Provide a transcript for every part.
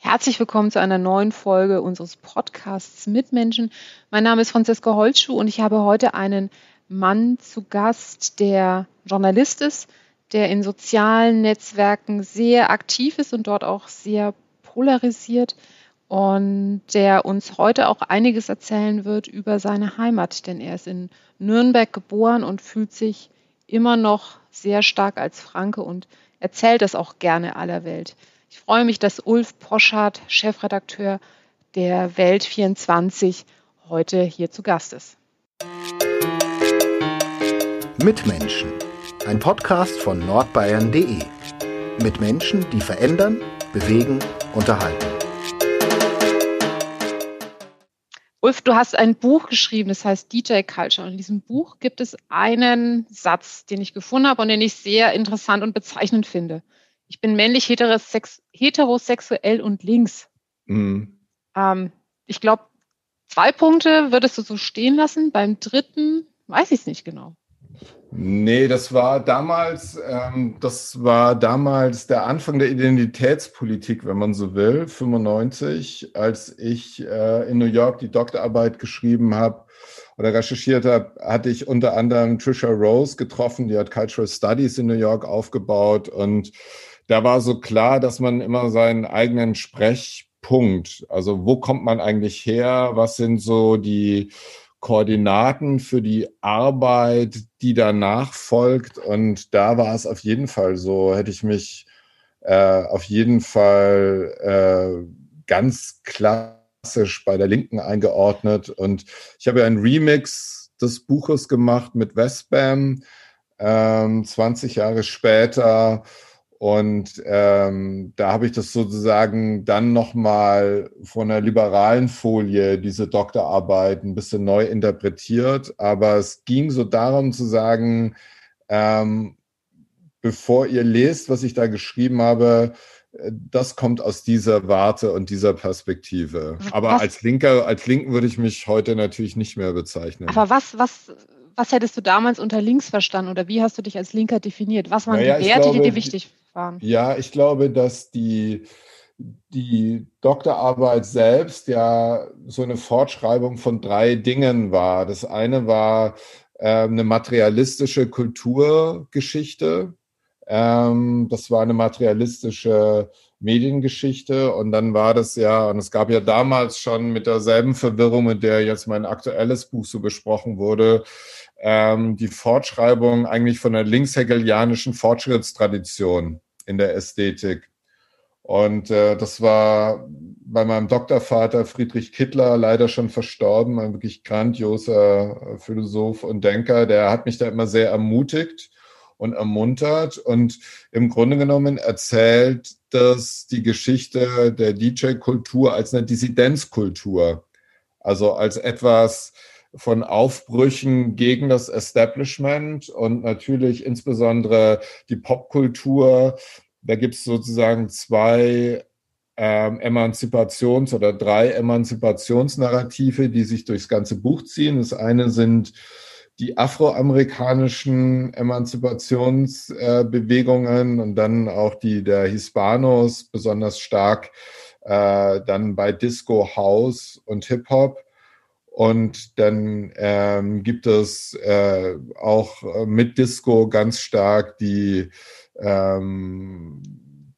Herzlich willkommen zu einer neuen Folge unseres Podcasts Mitmenschen. Mein Name ist Franziska Holzschuh und ich habe heute einen Mann zu Gast, der Journalist ist, der in sozialen Netzwerken sehr aktiv ist und dort auch sehr polarisiert und der uns heute auch einiges erzählen wird über seine Heimat, denn er ist in Nürnberg geboren und fühlt sich immer noch sehr stark als Franke und erzählt das auch gerne aller Welt. Ich freue mich, dass Ulf Poschardt, Chefredakteur der Welt 24, heute hier zu Gast ist. Mitmenschen, ein Podcast von nordbayern.de. Mit Menschen, die verändern, bewegen, unterhalten. Ulf, du hast ein Buch geschrieben, das heißt DJ Culture. Und in diesem Buch gibt es einen Satz, den ich gefunden habe und den ich sehr interessant und bezeichnend finde ich bin männlich, heterosex heterosexuell und links. Mhm. Ähm, ich glaube, zwei Punkte würdest du so stehen lassen. Beim dritten weiß ich es nicht genau. Nee, das war damals, ähm, das war damals der Anfang der Identitätspolitik, wenn man so will, 95, als ich äh, in New York die Doktorarbeit geschrieben habe oder recherchiert habe, hatte ich unter anderem Trisha Rose getroffen, die hat Cultural Studies in New York aufgebaut und da war so klar, dass man immer seinen eigenen Sprechpunkt, also wo kommt man eigentlich her, was sind so die Koordinaten für die Arbeit, die danach folgt. Und da war es auf jeden Fall so, hätte ich mich äh, auf jeden Fall äh, ganz klassisch bei der Linken eingeordnet. Und ich habe ja einen Remix des Buches gemacht mit Westbam, ähm, 20 Jahre später. Und ähm, da habe ich das sozusagen dann nochmal von der liberalen Folie, diese Doktorarbeit, ein bisschen neu interpretiert. Aber es ging so darum zu sagen, ähm, bevor ihr lest, was ich da geschrieben habe, äh, das kommt aus dieser Warte und dieser Perspektive. Aber was? als Linker, als Linken würde ich mich heute natürlich nicht mehr bezeichnen. Aber was, was, was hättest du damals unter links verstanden oder wie hast du dich als Linker definiert? Was waren naja, die Werte, glaube, die dir wichtig waren? Ja, ich glaube, dass die, die Doktorarbeit selbst ja so eine Fortschreibung von drei Dingen war. Das eine war äh, eine materialistische Kulturgeschichte. Ähm, das war eine materialistische Mediengeschichte und dann war das ja, und es gab ja damals schon mit derselben Verwirrung, mit der jetzt mein aktuelles Buch so besprochen wurde, ähm, die Fortschreibung eigentlich von der linkshegelianischen Fortschrittstradition in der Ästhetik. Und äh, das war bei meinem Doktorvater Friedrich Kittler leider schon verstorben, ein wirklich grandioser Philosoph und Denker. Der hat mich da immer sehr ermutigt und ermuntert und im Grunde genommen erzählt dass die Geschichte der DJ-Kultur als eine Dissidenzkultur, also als etwas, von Aufbrüchen gegen das Establishment und natürlich insbesondere die Popkultur. Da gibt es sozusagen zwei ähm, Emanzipations- oder drei Emanzipationsnarrative, die sich durchs ganze Buch ziehen. Das eine sind die afroamerikanischen Emanzipationsbewegungen äh, und dann auch die der Hispanos, besonders stark äh, dann bei Disco, House und Hip-Hop. Und dann ähm, gibt es äh, auch äh, mit Disco ganz stark die ähm,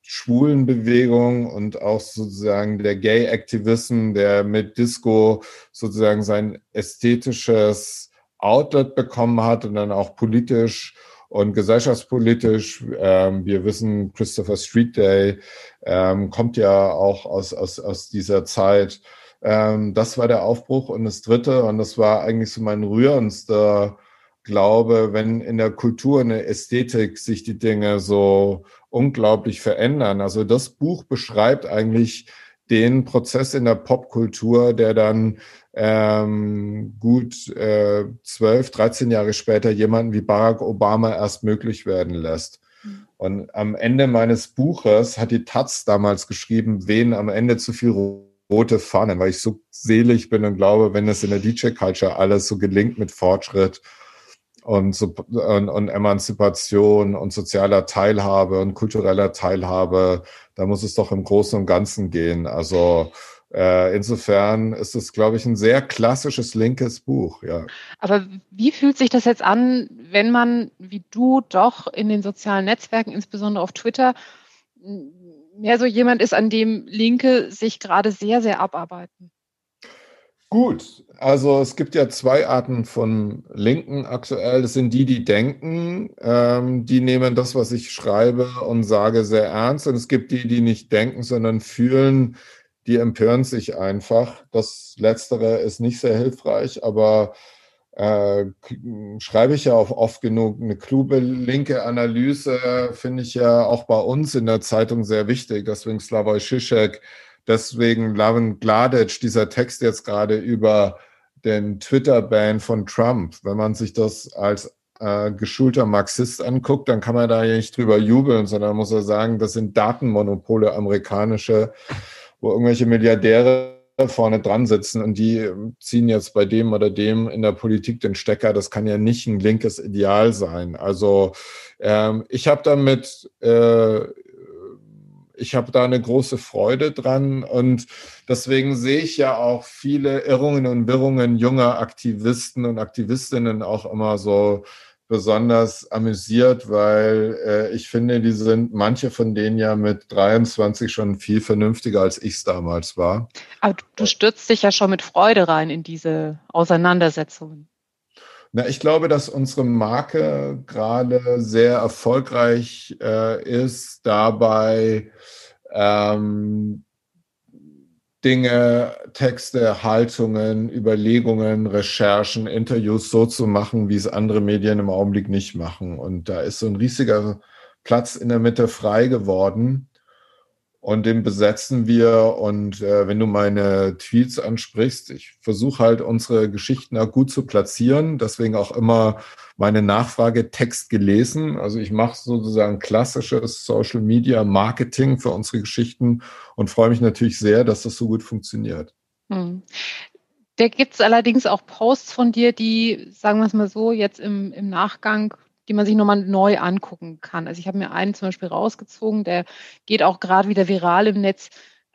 Schwulenbewegung und auch sozusagen der Gay-Aktivism, der mit Disco sozusagen sein ästhetisches Outlet bekommen hat und dann auch politisch und gesellschaftspolitisch. Ähm, wir wissen, Christopher Street Day ähm, kommt ja auch aus, aus, aus dieser Zeit. Ähm, das war der Aufbruch. Und das Dritte, und das war eigentlich so mein rührendster Glaube, wenn in der Kultur, in der Ästhetik sich die Dinge so unglaublich verändern. Also das Buch beschreibt eigentlich den Prozess in der Popkultur, der dann ähm, gut äh, 12, 13 Jahre später jemanden wie Barack Obama erst möglich werden lässt. Mhm. Und am Ende meines Buches hat die Taz damals geschrieben, wen am Ende zu viel rote Fahnen, weil ich so selig bin und glaube, wenn es in der DJ-Culture alles so gelingt mit Fortschritt und, und, und Emanzipation und sozialer Teilhabe und kultureller Teilhabe, da muss es doch im Großen und Ganzen gehen. Also äh, insofern ist es, glaube ich, ein sehr klassisches linkes Buch, ja. Aber wie fühlt sich das jetzt an, wenn man, wie du, doch in den sozialen Netzwerken, insbesondere auf Twitter, mehr so jemand ist, an dem Linke sich gerade sehr, sehr abarbeiten? Gut, also es gibt ja zwei Arten von Linken aktuell. Das sind die, die denken, ähm, die nehmen das, was ich schreibe und sage, sehr ernst. Und es gibt die, die nicht denken, sondern fühlen, die empören sich einfach. Das Letztere ist nicht sehr hilfreich, aber äh, schreibe ich ja auch oft genug. Eine kluge linke Analyse finde ich ja auch bei uns in der Zeitung sehr wichtig. Deswegen Slavoj Žižek, deswegen Lavin Gladic, dieser Text jetzt gerade über den Twitter-Ban von Trump. Wenn man sich das als äh, geschulter Marxist anguckt, dann kann man da ja nicht drüber jubeln, sondern muss er sagen, das sind Datenmonopole amerikanische wo irgendwelche Milliardäre vorne dran sitzen und die ziehen jetzt bei dem oder dem in der Politik den Stecker. Das kann ja nicht ein linkes Ideal sein. Also ähm, ich habe damit, äh, ich habe da eine große Freude dran und deswegen sehe ich ja auch viele Irrungen und Wirrungen junger Aktivisten und Aktivistinnen auch immer so besonders amüsiert, weil äh, ich finde, die sind manche von denen ja mit 23 schon viel vernünftiger, als ich es damals war. Aber du stürzt dich ja schon mit Freude rein in diese Auseinandersetzungen. Na, ich glaube, dass unsere Marke gerade sehr erfolgreich äh, ist, dabei ähm, Dinge, Texte, Haltungen, Überlegungen, Recherchen, Interviews so zu machen, wie es andere Medien im Augenblick nicht machen. Und da ist so ein riesiger Platz in der Mitte frei geworden. Und den besetzen wir. Und äh, wenn du meine Tweets ansprichst, ich versuche halt unsere Geschichten auch gut zu platzieren. Deswegen auch immer meine Nachfrage Text gelesen. Also ich mache sozusagen klassisches Social Media Marketing für unsere Geschichten und freue mich natürlich sehr, dass das so gut funktioniert. Hm. Da gibt es allerdings auch Posts von dir, die, sagen wir es mal so, jetzt im, im Nachgang die man sich nochmal neu angucken kann. Also ich habe mir einen zum Beispiel rausgezogen, der geht auch gerade wieder viral im Netz,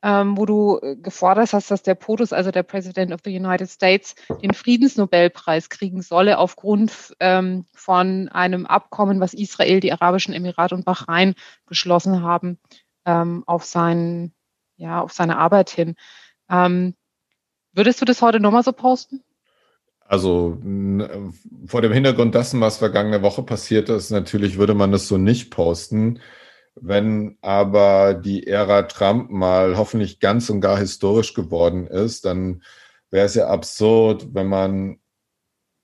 ähm, wo du äh, gefordert hast, dass der POTUS, also der President of the United States, den Friedensnobelpreis kriegen solle aufgrund ähm, von einem Abkommen, was Israel, die Arabischen Emirate und Bahrain geschlossen haben, ähm, auf, seinen, ja, auf seine Arbeit hin. Ähm, würdest du das heute nochmal so posten? Also vor dem Hintergrund dessen, was vergangene Woche passiert ist, natürlich würde man das so nicht posten. Wenn aber die Ära Trump mal hoffentlich ganz und gar historisch geworden ist, dann wäre es ja absurd, wenn man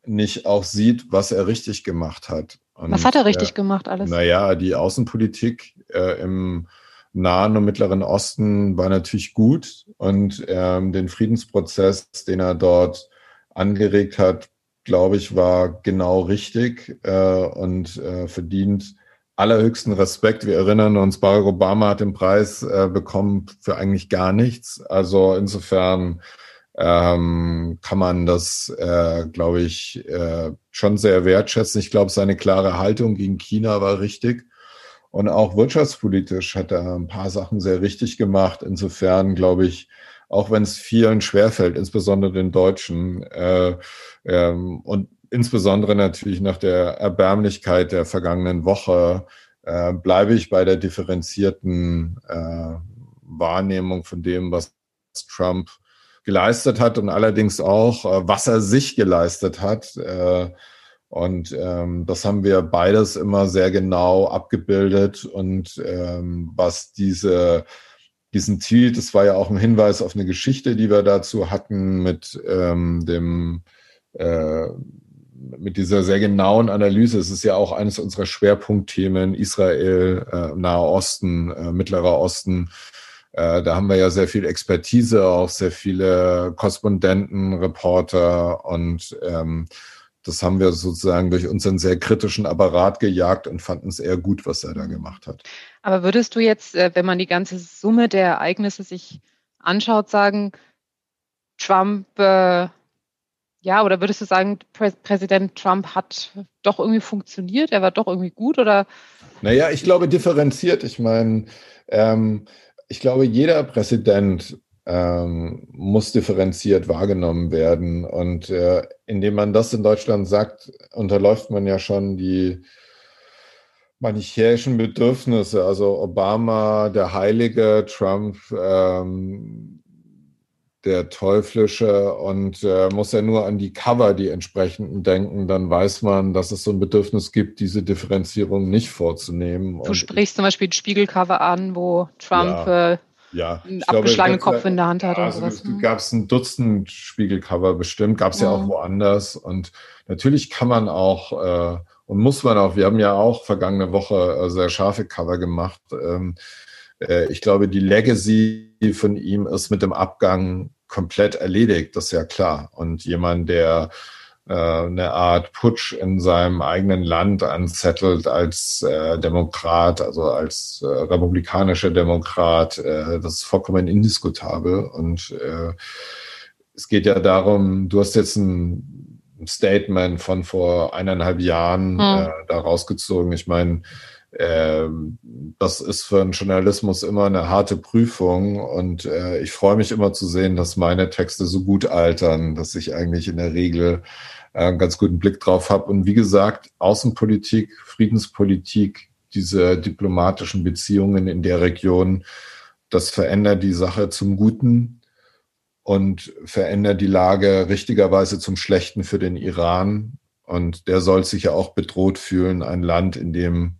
nicht auch sieht, was er richtig gemacht hat. Und, was hat er richtig äh, gemacht alles? Naja, die Außenpolitik äh, im Nahen und Mittleren Osten war natürlich gut und ähm, den Friedensprozess, den er dort angeregt hat, glaube ich, war genau richtig äh, und äh, verdient allerhöchsten Respekt. Wir erinnern uns, Barack Obama hat den Preis äh, bekommen für eigentlich gar nichts. Also insofern ähm, kann man das, äh, glaube ich, äh, schon sehr wertschätzen. Ich glaube, seine klare Haltung gegen China war richtig. Und auch wirtschaftspolitisch hat er ein paar Sachen sehr richtig gemacht. Insofern, glaube ich, auch wenn es vielen schwerfällt, insbesondere den Deutschen. Äh, ähm, und insbesondere natürlich nach der Erbärmlichkeit der vergangenen Woche äh, bleibe ich bei der differenzierten äh, Wahrnehmung von dem, was Trump geleistet hat und allerdings auch, äh, was er sich geleistet hat. Äh, und ähm, das haben wir beides immer sehr genau abgebildet und ähm, was diese diesen Tweet, das war ja auch ein Hinweis auf eine Geschichte, die wir dazu hatten mit ähm, dem äh, mit dieser sehr genauen Analyse. Es ist ja auch eines unserer Schwerpunktthemen Israel, äh, Nahe Osten, äh, Mittlerer Osten. äh, da haben wir ja sehr viel Expertise, auch sehr viele Korrespondenten, Reporter und ähm, das haben wir sozusagen durch unseren sehr kritischen Apparat gejagt und fanden es eher gut, was er da gemacht hat. Aber würdest du jetzt, äh, wenn man die ganze Summe der Ereignisse sich anschaut, sagen, Trump, äh, ja, oder würdest du sagen, Prä Präsident Trump hat doch irgendwie funktioniert, er war doch irgendwie gut oder? Naja, ich glaube differenziert. Ich meine, ähm, ich glaube, jeder Präsident ähm, muss differenziert wahrgenommen werden. Und äh, indem man das in Deutschland sagt, unterläuft man ja schon die manichäischen Bedürfnisse. Also Obama, der Heilige, Trump, ähm, der Teuflische und äh, muss ja nur an die Cover, die entsprechenden denken, dann weiß man, dass es so ein Bedürfnis gibt, diese Differenzierung nicht vorzunehmen. Du und sprichst zum Beispiel ein Spiegelcover an, wo Trump ja, äh, ja. einen abgeschlagenen Kopf in der Hand hat. Ja, also ne? gab es ein Dutzend Spiegelcover bestimmt, gab es ja. ja. auch woanders. Und natürlich kann man auch äh, und muss man auch, wir haben ja auch vergangene Woche äh, sehr scharfe Cover gemacht. Ähm, äh, ich glaube, die Legacy von ihm ist mit dem Abgang komplett erledigt, das ist ja klar. Und jemand, der eine Art Putsch in seinem eigenen Land anzettelt als äh, Demokrat, also als äh, republikanischer Demokrat, äh, das ist vollkommen indiskutabel. Und äh, es geht ja darum, du hast jetzt ein Statement von vor eineinhalb Jahren hm. äh, da rausgezogen. Ich meine, das ist für einen Journalismus immer eine harte Prüfung und äh, ich freue mich immer zu sehen, dass meine Texte so gut altern, dass ich eigentlich in der Regel äh, einen ganz guten Blick drauf habe. Und wie gesagt, Außenpolitik, Friedenspolitik, diese diplomatischen Beziehungen in der Region, das verändert die Sache zum Guten und verändert die Lage richtigerweise zum Schlechten für den Iran. Und der soll sich ja auch bedroht fühlen, ein Land, in dem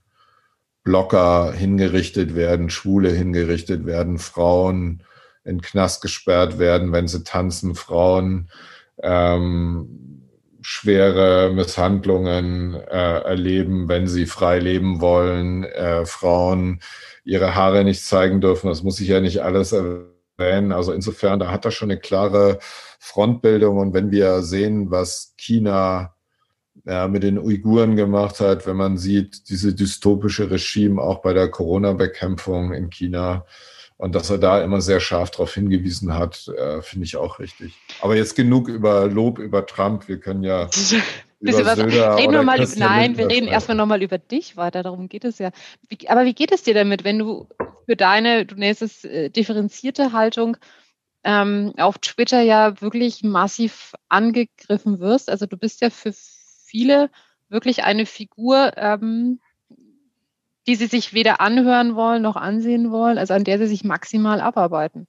Blocker hingerichtet werden, Schwule hingerichtet werden, Frauen in Knast gesperrt werden, wenn sie tanzen, Frauen ähm, schwere Misshandlungen äh, erleben, wenn sie frei leben wollen, äh, Frauen ihre Haare nicht zeigen dürfen. Das muss ich ja nicht alles erwähnen. Also insofern, da hat er schon eine klare Frontbildung. Und wenn wir sehen, was China ja, mit den Uiguren gemacht hat, wenn man sieht, diese dystopische Regime auch bei der Corona-Bekämpfung in China und dass er da immer sehr scharf darauf hingewiesen hat, äh, finde ich auch richtig. Aber jetzt genug über Lob über Trump. Wir können ja über was, reden wir mal über, nein, wir reden erstmal nochmal über dich weiter, darum geht es ja. Wie, aber wie geht es dir damit, wenn du für deine, du nennst es äh, differenzierte Haltung, ähm, auf Twitter ja wirklich massiv angegriffen wirst? Also du bist ja für viele wirklich eine Figur, ähm, die sie sich weder anhören wollen noch ansehen wollen, also an der sie sich maximal abarbeiten.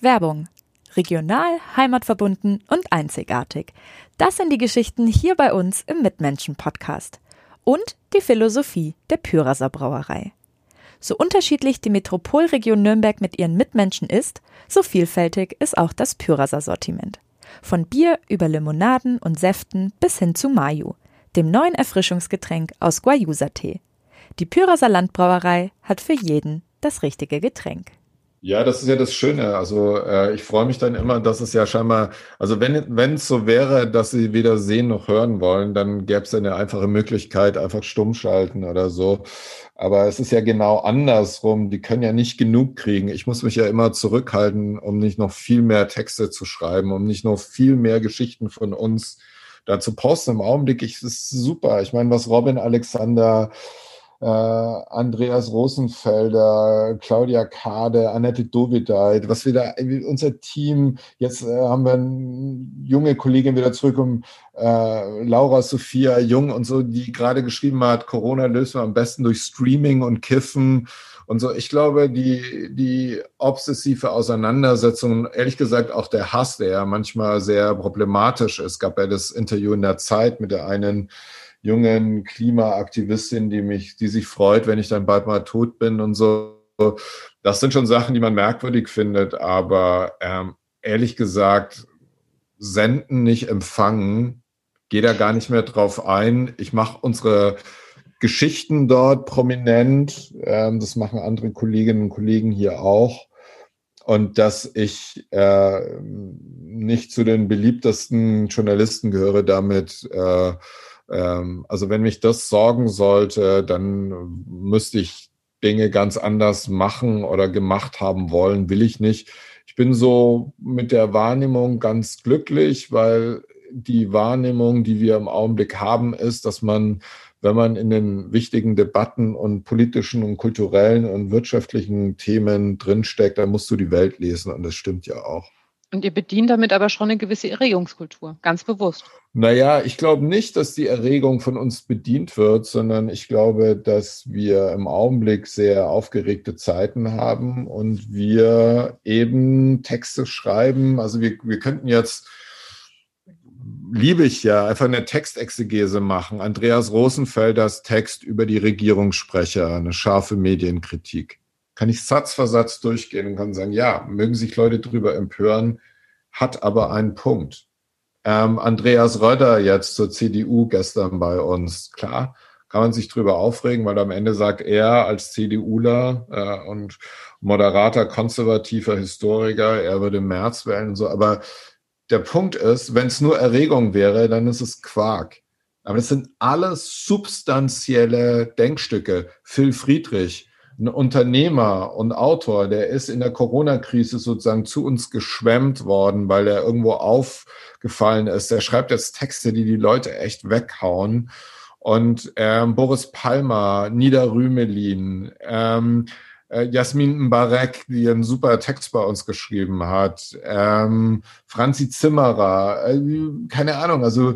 Werbung. Regional, heimatverbunden und einzigartig. Das sind die Geschichten hier bei uns im Mitmenschen-Podcast. Und die Philosophie der Pyraser Brauerei. So unterschiedlich die Metropolregion Nürnberg mit ihren Mitmenschen ist, so vielfältig ist auch das Pyraser Sortiment. Von Bier über Limonaden und Säften bis hin zu Mayu, dem neuen Erfrischungsgetränk aus Guayusa-Tee. Die Pyraser Landbrauerei hat für jeden das richtige Getränk. Ja, das ist ja das Schöne. Also äh, ich freue mich dann immer, dass es ja scheinbar, also wenn wenn es so wäre, dass sie weder sehen noch hören wollen, dann gäbe es eine einfache Möglichkeit, einfach stumm schalten oder so. Aber es ist ja genau andersrum. Die können ja nicht genug kriegen. Ich muss mich ja immer zurückhalten, um nicht noch viel mehr Texte zu schreiben, um nicht noch viel mehr Geschichten von uns da zu posten. Im Augenblick ist es super. Ich meine, was Robin Alexander äh, Andreas Rosenfelder, Claudia Kade, Annette Dovideit, was wir da, unser Team, jetzt äh, haben wir eine junge Kollegin wieder zurück um äh, Laura Sophia Jung und so, die gerade geschrieben hat, Corona löst man am besten durch Streaming und Kiffen und so. Ich glaube, die, die obsessive Auseinandersetzung, ehrlich gesagt auch der Hass, der ja manchmal sehr problematisch ist, gab ja das Interview in der Zeit mit der einen jungen Klimaaktivistin, die mich, die sich freut, wenn ich dann bald mal tot bin und so. Das sind schon Sachen, die man merkwürdig findet, aber ähm, ehrlich gesagt, senden nicht empfangen, gehe da gar nicht mehr drauf ein. Ich mache unsere Geschichten dort prominent. Ähm, das machen andere Kolleginnen und Kollegen hier auch. Und dass ich äh, nicht zu den beliebtesten Journalisten gehöre, damit, äh, also wenn mich das sorgen sollte, dann müsste ich Dinge ganz anders machen oder gemacht haben wollen, will ich nicht. Ich bin so mit der Wahrnehmung ganz glücklich, weil die Wahrnehmung, die wir im Augenblick haben, ist, dass man, wenn man in den wichtigen Debatten und politischen und kulturellen und wirtschaftlichen Themen drinsteckt, dann musst du die Welt lesen und das stimmt ja auch. Und ihr bedient damit aber schon eine gewisse Erregungskultur, ganz bewusst. Naja, ich glaube nicht, dass die Erregung von uns bedient wird, sondern ich glaube, dass wir im Augenblick sehr aufgeregte Zeiten haben und wir eben Texte schreiben. Also wir, wir könnten jetzt liebe ich ja, einfach eine Textexegese machen. Andreas Rosenfelders Text über die Regierungssprecher, eine scharfe Medienkritik. Kann ich Satz für Satz durchgehen und kann sagen, ja, mögen sich Leute drüber empören, hat aber einen Punkt. Ähm, Andreas Röder jetzt zur CDU gestern bei uns, klar, kann man sich drüber aufregen, weil am Ende sagt er als CDUler äh, und moderater, konservativer Historiker, er würde März wählen und so, aber der Punkt ist, wenn es nur Erregung wäre, dann ist es Quark. Aber das sind alles substanzielle Denkstücke. Phil Friedrich, ein Unternehmer und Autor, der ist in der Corona-Krise sozusagen zu uns geschwemmt worden, weil er irgendwo aufgefallen ist. Der schreibt jetzt Texte, die die Leute echt weghauen. Und ähm, Boris Palmer, Nida Rümelin, ähm, äh, Jasmin Mbarek, die einen super Text bei uns geschrieben hat, ähm, Franzi Zimmerer, äh, keine Ahnung, also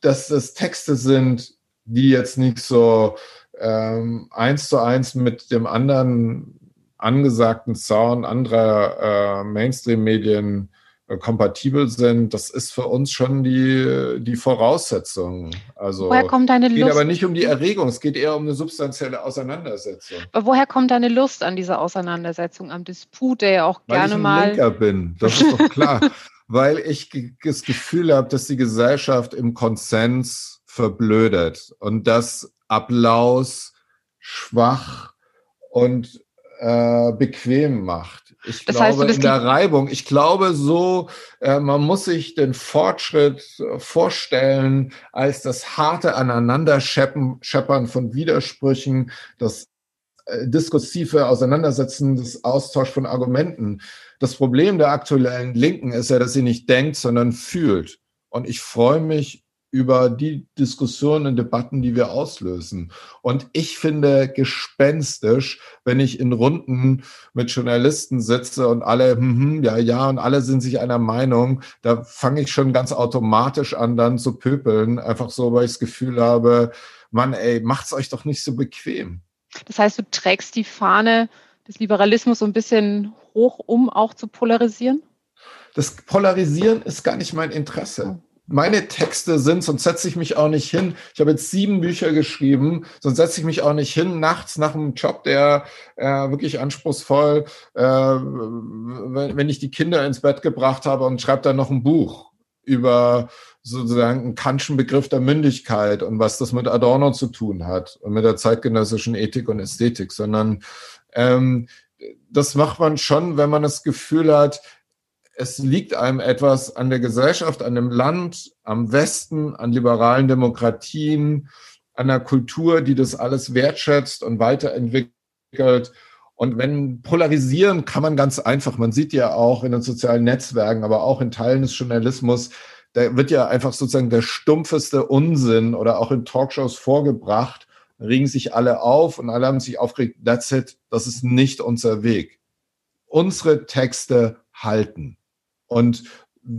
dass das Texte sind, die jetzt nicht so ähm, eins zu eins mit dem anderen angesagten Sound anderer äh, Mainstream-Medien äh, kompatibel sind, das ist für uns schon die, die Voraussetzung. Also woher kommt deine Lust? Es geht aber nicht um die Erregung, es geht eher um eine substanzielle Auseinandersetzung. Aber woher kommt deine Lust an dieser Auseinandersetzung, am Disput, der ja auch Weil gerne ich ein mal. Linker bin, das ist doch klar. Weil ich das Gefühl habe, dass die Gesellschaft im Konsens verblödet und dass Applaus schwach und äh, bequem macht. Ich das glaube, heißt, in der Reibung, ich glaube so, äh, man muss sich den Fortschritt vorstellen als das harte Aneinanderscheppern von Widersprüchen, das äh, diskursive Auseinandersetzen, das Austausch von Argumenten. Das Problem der aktuellen Linken ist ja, dass sie nicht denkt, sondern fühlt. Und ich freue mich über die Diskussionen und Debatten, die wir auslösen. Und ich finde gespenstisch, wenn ich in Runden mit Journalisten sitze und alle, hm, hm, ja, ja, und alle sind sich einer Meinung, da fange ich schon ganz automatisch an, dann zu pöpeln, einfach so, weil ich das Gefühl habe, Mann, ey, macht's euch doch nicht so bequem. Das heißt, du trägst die Fahne des Liberalismus so ein bisschen hoch, um auch zu polarisieren? Das Polarisieren ist gar nicht mein Interesse. Meine Texte sind, sonst setze ich mich auch nicht hin. Ich habe jetzt sieben Bücher geschrieben, sonst setze ich mich auch nicht hin nachts nach einem Job, der äh, wirklich anspruchsvoll, äh, wenn, wenn ich die Kinder ins Bett gebracht habe und schreibe dann noch ein Buch über sozusagen einen Kantschen Begriff der Mündigkeit und was das mit Adorno zu tun hat und mit der zeitgenössischen Ethik und Ästhetik, sondern ähm, das macht man schon, wenn man das Gefühl hat, es liegt einem etwas an der Gesellschaft, an dem Land, am Westen, an liberalen Demokratien, an der Kultur, die das alles wertschätzt und weiterentwickelt. Und wenn polarisieren kann man ganz einfach, man sieht ja auch in den sozialen Netzwerken, aber auch in Teilen des Journalismus, da wird ja einfach sozusagen der stumpfeste Unsinn oder auch in Talkshows vorgebracht, regen sich alle auf und alle haben sich aufgeregt, that's it, das ist nicht unser Weg. Unsere Texte halten und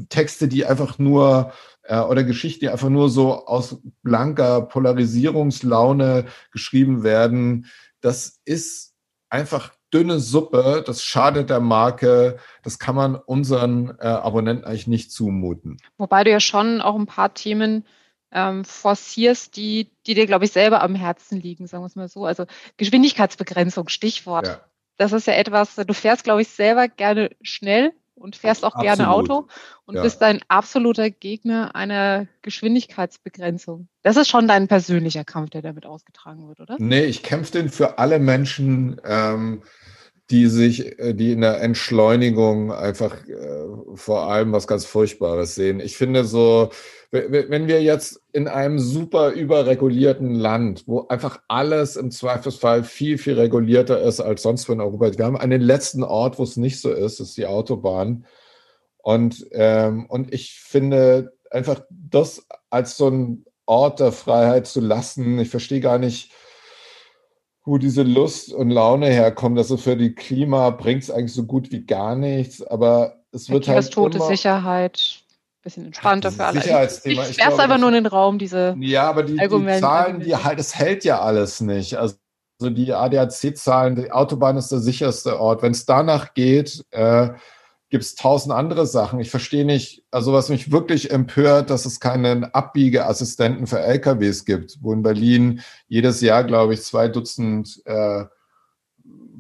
Texte, die einfach nur äh, oder Geschichten, die einfach nur so aus blanker Polarisierungslaune geschrieben werden, das ist einfach dünne Suppe, das schadet der Marke, das kann man unseren äh, Abonnenten eigentlich nicht zumuten. Wobei du ja schon auch ein paar Themen ähm, forcierst, die, die dir, glaube ich, selber am Herzen liegen, sagen wir es mal so. Also Geschwindigkeitsbegrenzung, Stichwort. Ja. Das ist ja etwas, du fährst, glaube ich, selber gerne schnell und fährst auch Absolut. gerne Auto und ja. bist ein absoluter Gegner einer Geschwindigkeitsbegrenzung. Das ist schon dein persönlicher Kampf, der damit ausgetragen wird, oder? Nee, ich kämpfe den für alle Menschen, ähm, die sich, äh, die in der Entschleunigung einfach äh, vor allem was ganz Furchtbares sehen. Ich finde so, wenn wir jetzt in einem super überregulierten Land, wo einfach alles im Zweifelsfall viel, viel regulierter ist als sonst in Europa. Wir haben einen letzten Ort, wo es nicht so ist, ist die Autobahn. Und, ähm, und ich finde einfach das als so ein Ort der Freiheit zu lassen. Ich verstehe gar nicht, wo diese Lust und Laune herkommt. Also für die Klima bringt es eigentlich so gut wie gar nichts, aber es wird halt. Tote immer, Sicherheit bisschen entspannter für alle. Sicherheitsthema. Ich, ich werfe einfach nur in den Raum, diese Ja, aber die, die Zahlen, die halt, es hält ja alles nicht. Also die ADAC-Zahlen, die Autobahn ist der sicherste Ort. Wenn es danach geht, äh, gibt es tausend andere Sachen. Ich verstehe nicht, also was mich wirklich empört, dass es keinen Abbiegeassistenten für LKWs gibt, wo in Berlin jedes Jahr, glaube ich, zwei Dutzend äh,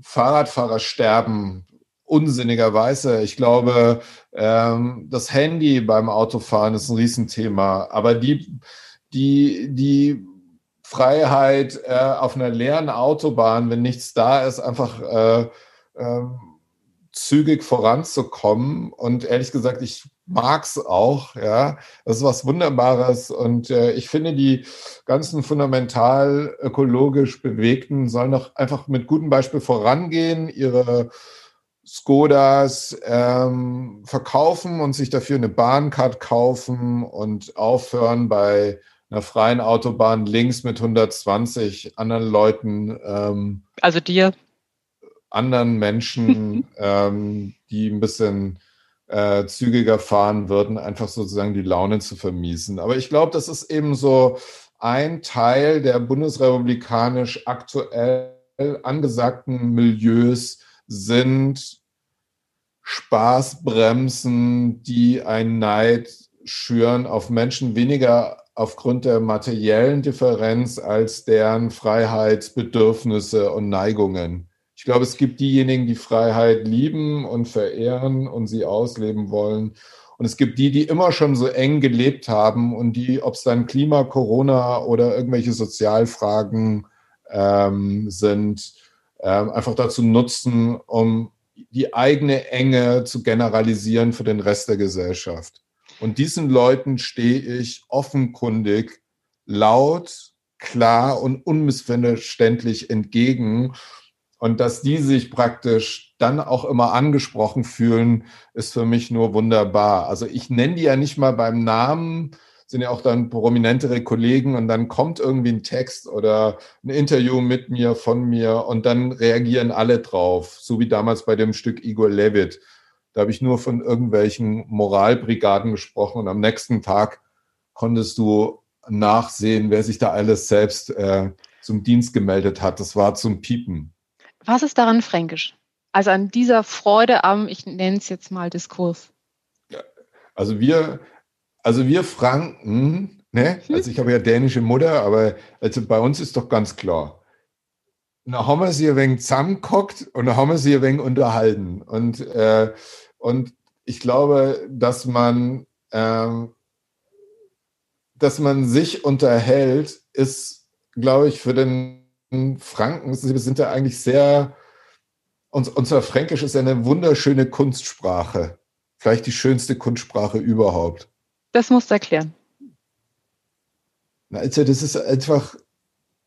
Fahrradfahrer sterben, unsinnigerweise. Ich glaube, ähm, das Handy beim Autofahren ist ein Riesenthema. Aber die, die, die Freiheit äh, auf einer leeren Autobahn, wenn nichts da ist, einfach äh, äh, zügig voranzukommen. Und ehrlich gesagt, ich mag es auch. Ja, das ist was Wunderbares. Und äh, ich finde, die ganzen fundamental ökologisch Bewegten sollen doch einfach mit gutem Beispiel vorangehen, ihre Skodas ähm, verkaufen und sich dafür eine Bahncard kaufen und aufhören bei einer freien Autobahn links mit 120 anderen Leuten. Ähm, also dir. Anderen Menschen, ähm, die ein bisschen äh, zügiger fahren würden, einfach sozusagen die Laune zu vermiesen. Aber ich glaube, das ist eben so ein Teil der bundesrepublikanisch aktuell angesagten Milieus, sind Spaßbremsen, die einen Neid schüren auf Menschen weniger aufgrund der materiellen Differenz als deren Freiheitsbedürfnisse und Neigungen. Ich glaube, es gibt diejenigen, die Freiheit lieben und verehren und sie ausleben wollen. Und es gibt die, die immer schon so eng gelebt haben und die, ob es dann Klima, Corona oder irgendwelche Sozialfragen ähm, sind, ähm, einfach dazu nutzen, um die eigene Enge zu generalisieren für den Rest der Gesellschaft. Und diesen Leuten stehe ich offenkundig, laut, klar und unmissverständlich entgegen. Und dass die sich praktisch dann auch immer angesprochen fühlen, ist für mich nur wunderbar. Also ich nenne die ja nicht mal beim Namen, sind ja auch dann prominentere Kollegen und dann kommt irgendwie ein Text oder ein Interview mit mir, von mir und dann reagieren alle drauf, so wie damals bei dem Stück Igor Levit. Da habe ich nur von irgendwelchen Moralbrigaden gesprochen und am nächsten Tag konntest du nachsehen, wer sich da alles selbst äh, zum Dienst gemeldet hat. Das war zum Piepen. Was ist daran fränkisch? Also an dieser Freude am, ich nenne es jetzt mal Diskurs. Ja, also wir, also wir Franken, ne? Mhm. Also ich habe ja dänische Mutter, aber also bei uns ist doch ganz klar. Da haben wir sie ein wenig zusammengeguckt und da haben wir sie ein wenig unterhalten. Und, äh, und ich glaube, dass man, äh, dass man sich unterhält, ist, glaube ich, für den Franken, wir sind ja eigentlich sehr, unser Fränkisch ist ja eine wunderschöne Kunstsprache. Vielleicht die schönste Kunstsprache überhaupt. Das musst du erklären. Also das ist einfach,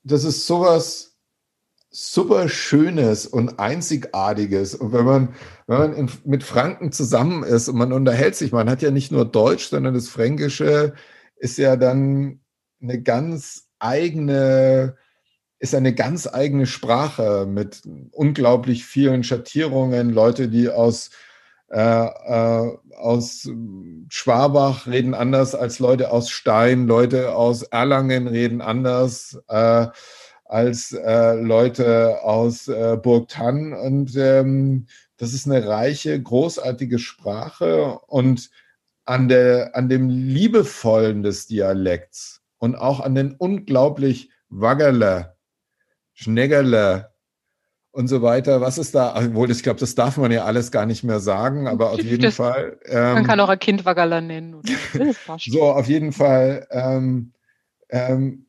das ist sowas super Schönes und Einzigartiges. Und wenn man, wenn man in, mit Franken zusammen ist und man unterhält sich, man hat ja nicht nur Deutsch, sondern das Fränkische ist ja dann eine ganz eigene, ist eine ganz eigene Sprache mit unglaublich vielen Schattierungen, Leute, die aus äh, äh, aus Schwabach reden anders als Leute aus Stein, Leute aus Erlangen reden anders äh, als äh, Leute aus äh, Burgtann. Und ähm, das ist eine reiche, großartige Sprache. Und an, der, an dem Liebevollen des Dialekts und auch an den unglaublich Waggerle, Schneggerle und so weiter. Was ist da? Obwohl, ich glaube, das darf man ja alles gar nicht mehr sagen, aber auf jeden Das- Fall. Man ähm, kann auch ein Kind Wagala nennen. So, auf jeden Fall. Ähm, ähm,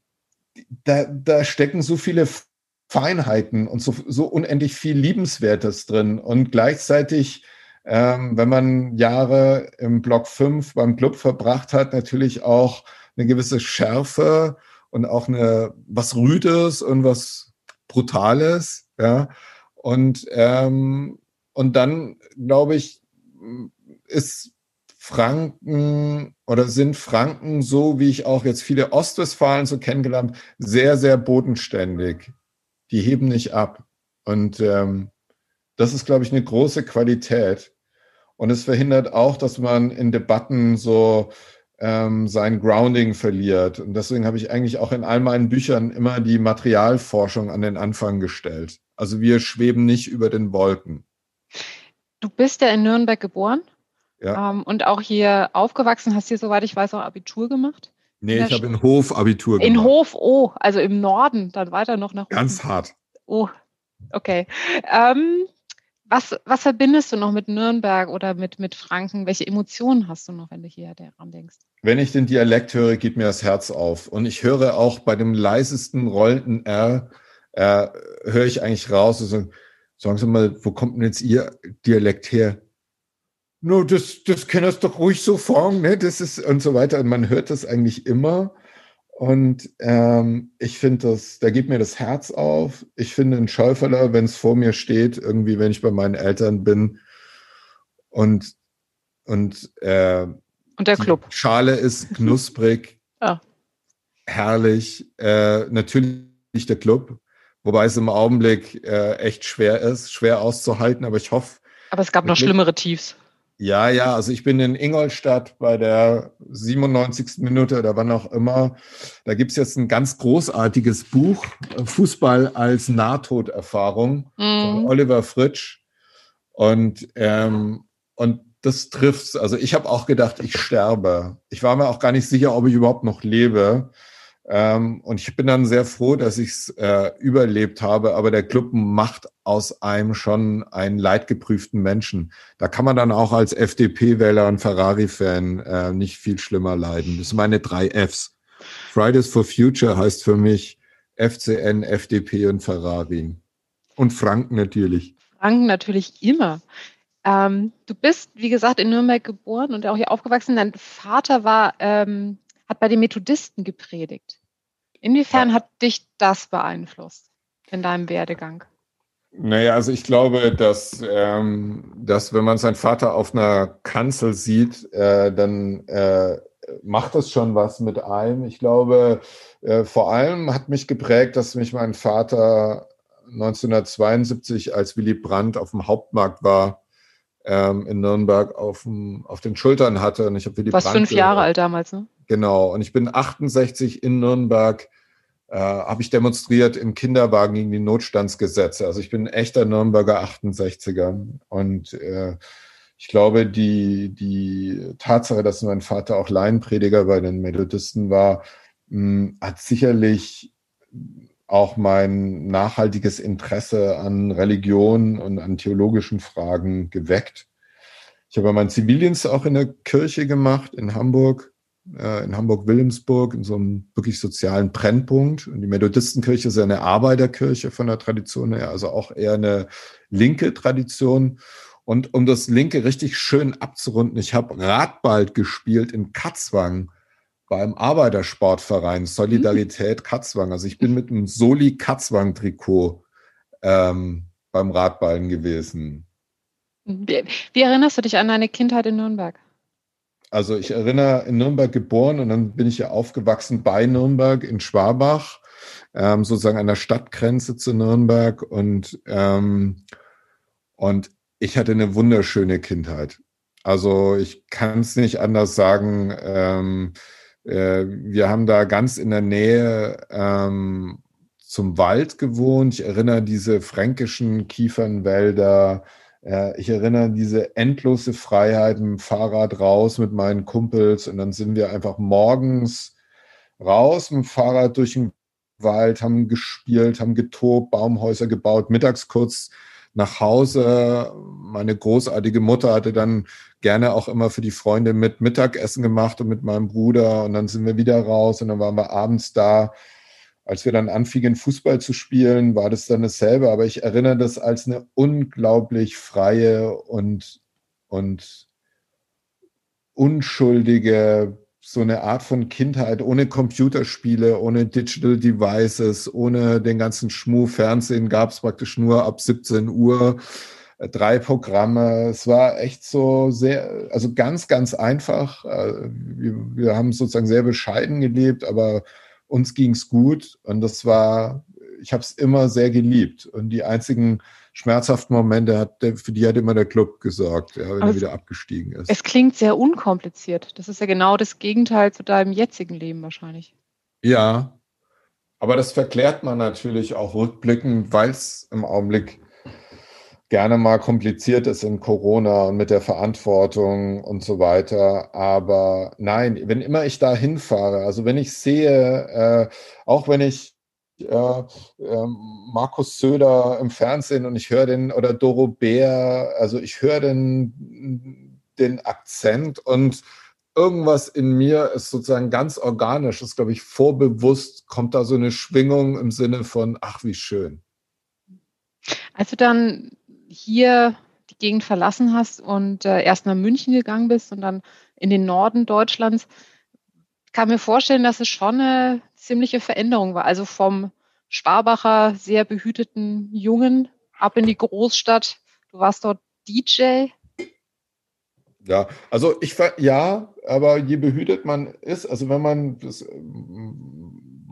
da, da stecken so viele Feinheiten und so, so unendlich viel Liebenswertes drin. Und gleichzeitig, ähm, wenn man Jahre im Block 5 beim Club verbracht hat, natürlich auch eine gewisse Schärfe und auch eine was Rüdes und was Brutales. Ja. Und, ähm, und dann, glaube ich, ist Franken oder sind Franken so, wie ich auch jetzt viele Ostwestfalen so kennengelernt sehr, sehr bodenständig. Die heben nicht ab. Und ähm, das ist, glaube ich, eine große Qualität. Und es verhindert auch, dass man in Debatten so ähm, sein Grounding verliert. Und deswegen habe ich eigentlich auch in all meinen Büchern immer die Materialforschung an den Anfang gestellt. Also wir schweben nicht über den Wolken. Du bist ja in Nürnberg geboren Ja. ähm, und auch hier aufgewachsen, hast hier, soweit ich weiß, auch Abitur gemacht. Nee, ich habe in Hof Abitur In gemacht. Hof, oh, also im Norden, dann weiter noch nach Ganz Hofen. hart. Oh, okay. Ähm, was, was verbindest du noch mit Nürnberg oder mit, mit Franken? Welche Emotionen hast du noch, wenn du hier daran denkst? Wenn ich den Dialekt höre, geht mir das Herz auf. Und ich höre auch bei dem leisesten rollenden R, äh, höre ich eigentlich raus und so, sagen Sie mal, wo kommt denn jetzt Ihr Dialekt her? No, das, das kann das doch ruhig so fahren, ne? Das ist und so weiter. Und man hört das eigentlich immer. Und ähm, ich finde das, da geht mir das Herz auf. Ich finde ein Schäuferler, wenn es vor mir steht, irgendwie, wenn ich bei meinen Eltern bin und und äh, Und der Club. Schale ist knusprig, Ah. herrlich. Äh, natürlich der Club, wobei es im Augenblick äh, echt schwer ist, schwer auszuhalten, aber ich hoffe, Aber es gab noch schlimmere Tiefs. Ja, ja, also ich bin in Ingolstadt bei der 97. Minute oder wann auch immer. Da gibt's jetzt ein ganz großartiges Buch, äh, Fußball als Nahtoderfahrung von Mhm. Oliver Fritsch. Und, ähm, und das trifft's. Also ich habe auch gedacht, ich sterbe. Ich war mir auch gar nicht sicher, ob ich überhaupt noch lebe. Ähm, und ich bin dann sehr froh, dass ich es äh, überlebt habe. Aber der Club macht aus einem schon einen leidgeprüften Menschen. Da kann man dann auch als FDP-Wähler und Ferrari-Fan äh, nicht viel schlimmer leiden. Das sind meine drei Fs. Fridays for Future heißt für mich FCN, FDP und Ferrari. Und Franken natürlich. Franken natürlich immer. Ähm, du bist, wie gesagt, in Nürnberg geboren und auch hier aufgewachsen. Dein Vater war, ähm, hat bei den Methodisten gepredigt. Inwiefern hat dich das beeinflusst in deinem Werdegang? Naja, also ich glaube, dass, ähm, dass wenn man seinen Vater auf einer Kanzel sieht, äh, dann äh, macht das schon was mit einem. Ich glaube, äh, vor allem hat mich geprägt, dass mich mein Vater 1972, als Willy Brandt auf dem Hauptmarkt war, ähm, in Nürnberg auf, dem, auf den Schultern hatte. Und ich habe Willy Du warst Brandt fünf Jahre alt damals, ne? Genau. Und ich bin 68 in Nürnberg, äh, habe ich demonstriert im Kinderwagen gegen die Notstandsgesetze. Also ich bin ein echter Nürnberger 68er. Und äh, ich glaube, die, die Tatsache, dass mein Vater auch Laienprediger bei den Methodisten war, mh, hat sicherlich auch mein nachhaltiges Interesse an Religion und an theologischen Fragen geweckt. Ich habe meinen Zivildienst auch in der Kirche gemacht in Hamburg, in Hamburg-Wilhelmsburg, in so einem wirklich sozialen Brennpunkt. Und die Methodistenkirche ist ja eine Arbeiterkirche von der Tradition her, also auch eher eine linke Tradition. Und um das Linke richtig schön abzurunden, ich habe Radball gespielt in Katzwang beim Arbeitersportverein Solidarität Katzwang. Also ich bin mit einem Soli Katzwang-Trikot ähm, beim Radballen gewesen. Wie, wie erinnerst du dich an deine Kindheit in Nürnberg? Also ich erinnere, in Nürnberg geboren und dann bin ich ja aufgewachsen bei Nürnberg in Schwabach, ähm, sozusagen an der Stadtgrenze zu Nürnberg und, ähm, und ich hatte eine wunderschöne Kindheit. Also ich kann es nicht anders sagen. Ähm, äh, wir haben da ganz in der Nähe ähm, zum Wald gewohnt. Ich erinnere diese fränkischen Kiefernwälder. Äh, ich erinnere diese endlose Freiheit mit Fahrrad raus mit meinen Kumpels und dann sind wir einfach morgens raus mit dem Fahrrad durch den Wald, haben gespielt, haben getobt, Baumhäuser gebaut, mittags kurz nach Hause. Meine großartige Mutter hatte dann gerne auch immer für die Freunde mit Mittagessen gemacht und mit meinem Bruder. Und dann sind wir wieder raus und dann waren wir abends da. Als wir dann anfingen, Fußball zu spielen, war das dann dasselbe. Aber ich erinnere das als eine unglaublich freie und, und unschuldige, so eine Art von Kindheit ohne Computerspiele, ohne Digital Devices, ohne den ganzen Schmuh. Fernsehen gab es praktisch nur ab 17 Uhr. Äh, drei Programme. Es war echt so sehr, also ganz, ganz einfach. Äh, wir, wir haben sozusagen sehr bescheiden gelebt, aber uns ging es gut und das war, ich habe es immer sehr geliebt. Und die einzigen schmerzhaften Momente hat, für die hat immer der Club gesorgt, ja, wenn Aber er wieder abgestiegen ist. Es klingt sehr unkompliziert. Das ist ja genau das Gegenteil zu deinem jetzigen Leben wahrscheinlich. Ja, aber das verklärt man natürlich auch rückblickend, weil es im Augenblick gerne mal kompliziert ist in Corona und mit der Verantwortung und so weiter. Aber nein, wenn immer ich da hinfahre, also wenn ich sehe, äh, auch wenn ich äh, äh, Markus Söder im Fernsehen und ich höre den, oder Doro Bär, also ich höre den, den Akzent und irgendwas in mir ist sozusagen ganz organisch, ist, glaube ich, vorbewusst, kommt da so eine Schwingung im Sinne von, ach, wie schön. Als du dann hier die Gegend verlassen hast und äh, erst nach München gegangen bist und dann in den Norden Deutschlands, kann mir vorstellen, dass es schon eine ziemliche Veränderung war. Also vom Sparbacher sehr behüteten Jungen ab in die Großstadt. Du warst dort DJ. Ja, also ich ja, aber je behütet man ist, also wenn man das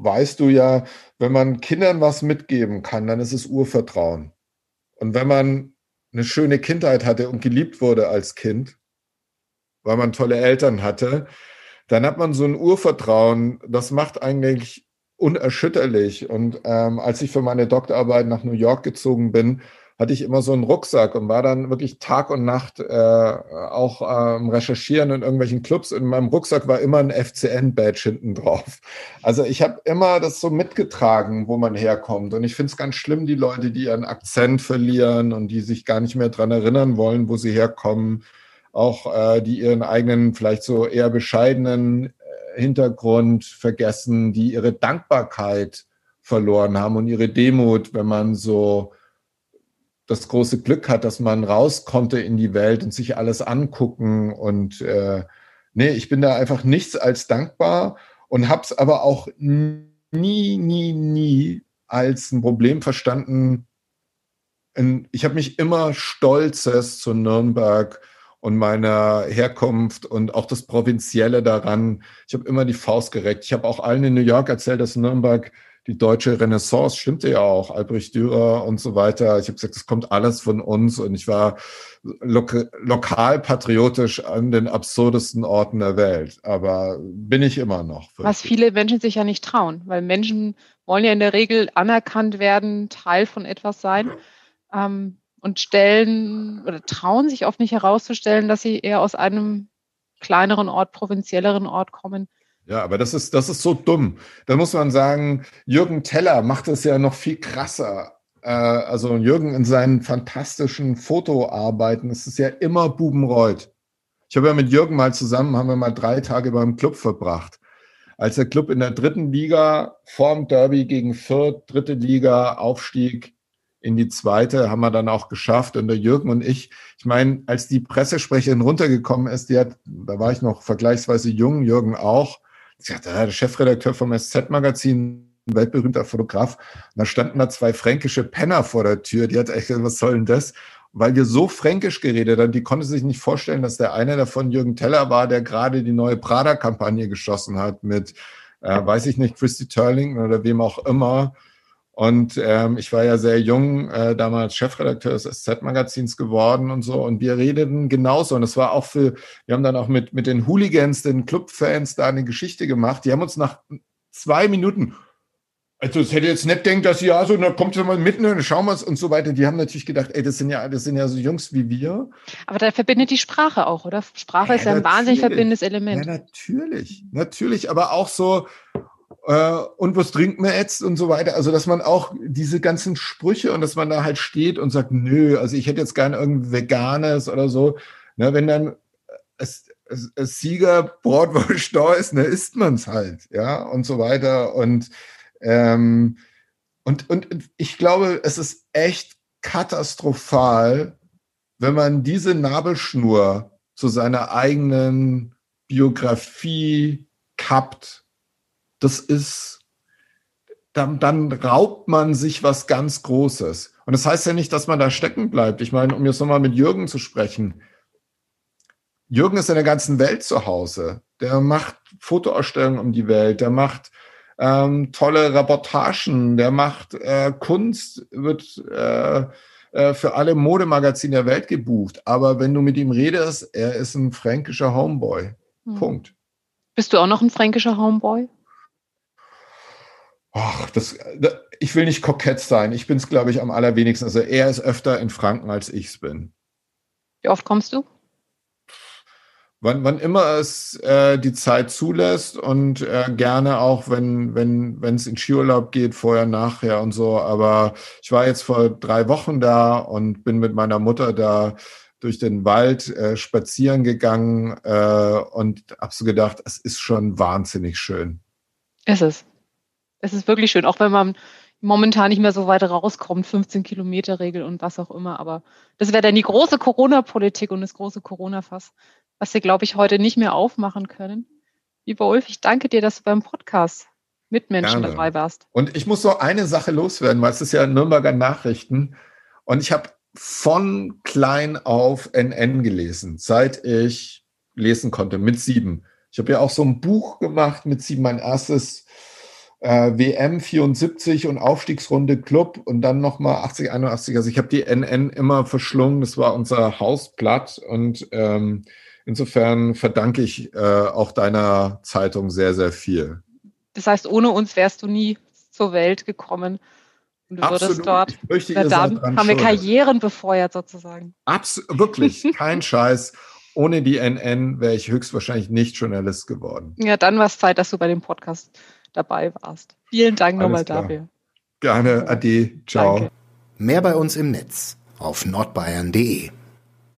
weißt du ja, wenn man Kindern was mitgeben kann, dann ist es Urvertrauen. Und wenn man eine schöne Kindheit hatte und geliebt wurde als Kind, weil man tolle Eltern hatte, dann hat man so ein Urvertrauen, das macht eigentlich unerschütterlich. Und ähm, als ich für meine Doktorarbeit nach New York gezogen bin, hatte ich immer so einen Rucksack und war dann wirklich Tag und Nacht äh, auch ähm, recherchieren in irgendwelchen Clubs. In meinem Rucksack war immer ein FCN-Badge hinten drauf. Also ich habe immer das so mitgetragen, wo man herkommt. Und ich finde es ganz schlimm, die Leute, die ihren Akzent verlieren und die sich gar nicht mehr dran erinnern wollen, wo sie herkommen auch äh, die ihren eigenen, vielleicht so eher bescheidenen äh, Hintergrund vergessen, die ihre Dankbarkeit verloren haben und ihre Demut, wenn man so das große Glück hat, dass man raus konnte in die Welt und sich alles angucken. Und äh, nee, ich bin da einfach nichts als dankbar und habe es aber auch nie, nie, nie als ein Problem verstanden. Ich habe mich immer stolzes zu Nürnberg und meiner Herkunft und auch das Provinzielle daran. Ich habe immer die Faust gereckt. Ich habe auch allen in New York erzählt, dass Nürnberg die deutsche Renaissance stimmte ja auch, Albrecht Dürer und so weiter. Ich habe gesagt, das kommt alles von uns und ich war lo lokal patriotisch an den absurdesten Orten der Welt. Aber bin ich immer noch. Was viele Menschen sich ja nicht trauen, weil Menschen wollen ja in der Regel anerkannt werden, Teil von etwas sein. Ähm, und stellen oder trauen sich oft nicht herauszustellen, dass sie eher aus einem kleineren Ort, provinzielleren Ort kommen. Ja, aber das ist, das ist so dumm. Da muss man sagen, Jürgen Teller macht es ja noch viel krasser. Äh, also Jürgen in seinen fantastischen Fotoarbeiten, es ist ja immer Bubenreuth. Ich habe ja mit Jürgen mal zusammen, haben wir mal drei Tage beim Club verbracht. Als der Club in der dritten Liga vorm Derby gegen Fürth, dritte Liga, Aufstieg, in die zweite, haben wir dann auch geschafft. Und der Jürgen und ich, ich meine, als die Pressesprecherin runtergekommen ist, die hat, da war ich noch vergleichsweise jung, Jürgen auch, sie hat, der Chefredakteur vom SZ-Magazin, ein weltberühmter Fotograf, und da standen da zwei fränkische Penner vor der Tür, die hat echt gesagt, was soll denn das? Weil wir so fränkisch geredet haben, die konnte sich nicht vorstellen, dass der eine davon Jürgen Teller war, der gerade die neue Prada-Kampagne geschossen hat mit, äh, weiß ich nicht, Christy Turling oder wem auch immer. Und ähm, ich war ja sehr jung, äh, damals Chefredakteur des SZ-Magazins geworden und so. Und wir redeten genauso. Und es war auch für, wir haben dann auch mit, mit den Hooligans, den Clubfans da eine Geschichte gemacht. Die haben uns nach zwei Minuten, also es hätte jetzt nicht denkt, dass ja so, da kommt mal mitten und schauen wir es und so weiter. Die haben natürlich gedacht, ey, das sind ja, das sind ja so Jungs wie wir. Aber da verbindet die Sprache auch, oder? Sprache ja, ist ja ein wahnsinnig verbindendes Element. Ja, natürlich, natürlich. Aber auch so, äh, und was trinkt man jetzt und so weiter. Also, dass man auch diese ganzen Sprüche und dass man da halt steht und sagt, nö, also ich hätte jetzt gerne irgendein Veganes oder so. Ne, wenn dann es, es, es Sieger Bratwurst da ist, ne, isst man es halt, ja, und so weiter. Und, ähm, und, und ich glaube, es ist echt katastrophal, wenn man diese Nabelschnur zu seiner eigenen Biografie kappt. Das ist, dann, dann raubt man sich was ganz Großes. Und das heißt ja nicht, dass man da stecken bleibt. Ich meine, um jetzt nochmal mit Jürgen zu sprechen. Jürgen ist in der ganzen Welt zu Hause. Der macht Fotoausstellungen um die Welt. Der macht ähm, tolle Reportagen. Der macht äh, Kunst, wird äh, äh, für alle Modemagazine der Welt gebucht. Aber wenn du mit ihm redest, er ist ein fränkischer Homeboy. Hm. Punkt. Bist du auch noch ein fränkischer Homeboy? Ach, das, ich will nicht kokett sein. Ich bin es, glaube ich, am allerwenigsten. Also er ist öfter in Franken, als ich es bin. Wie oft kommst du? Wann, wann immer es äh, die Zeit zulässt und äh, gerne auch, wenn wenn wenn es in Skiurlaub geht, vorher, nachher und so. Aber ich war jetzt vor drei Wochen da und bin mit meiner Mutter da durch den Wald äh, spazieren gegangen äh, und hab so gedacht, es ist schon wahnsinnig schön. Es ist. Es ist wirklich schön, auch wenn man momentan nicht mehr so weit rauskommt, 15 Kilometer Regel und was auch immer. Aber das wäre dann die große Corona-Politik und das große Corona-Fass was wir, glaube ich, heute nicht mehr aufmachen können. Lieber Ulf, ich danke dir, dass du beim Podcast mit Menschen Gerne. dabei warst. Und ich muss so eine Sache loswerden, weil es ist ja Nürnberger Nachrichten. Und ich habe von klein auf NN gelesen, seit ich lesen konnte, mit sieben. Ich habe ja auch so ein Buch gemacht mit sieben, mein erstes äh, WM 74 und Aufstiegsrunde Club und dann nochmal 80, 81. Also ich habe die NN immer verschlungen. Das war unser Hausblatt und ähm, Insofern verdanke ich äh, auch deiner Zeitung sehr, sehr viel. Das heißt, ohne uns wärst du nie zur Welt gekommen. Und du Absolut. würdest dort. Ich möchte, ihr dann haben wir Karrieren befeuert sozusagen. Absolut, wirklich, kein Scheiß. Ohne die NN wäre ich höchstwahrscheinlich nicht Journalist geworden. Ja, dann war es Zeit, dass du bei dem Podcast dabei warst. Vielen Dank nochmal dafür. Gerne, ade, ciao. Danke. Mehr bei uns im Netz auf nordbayern.de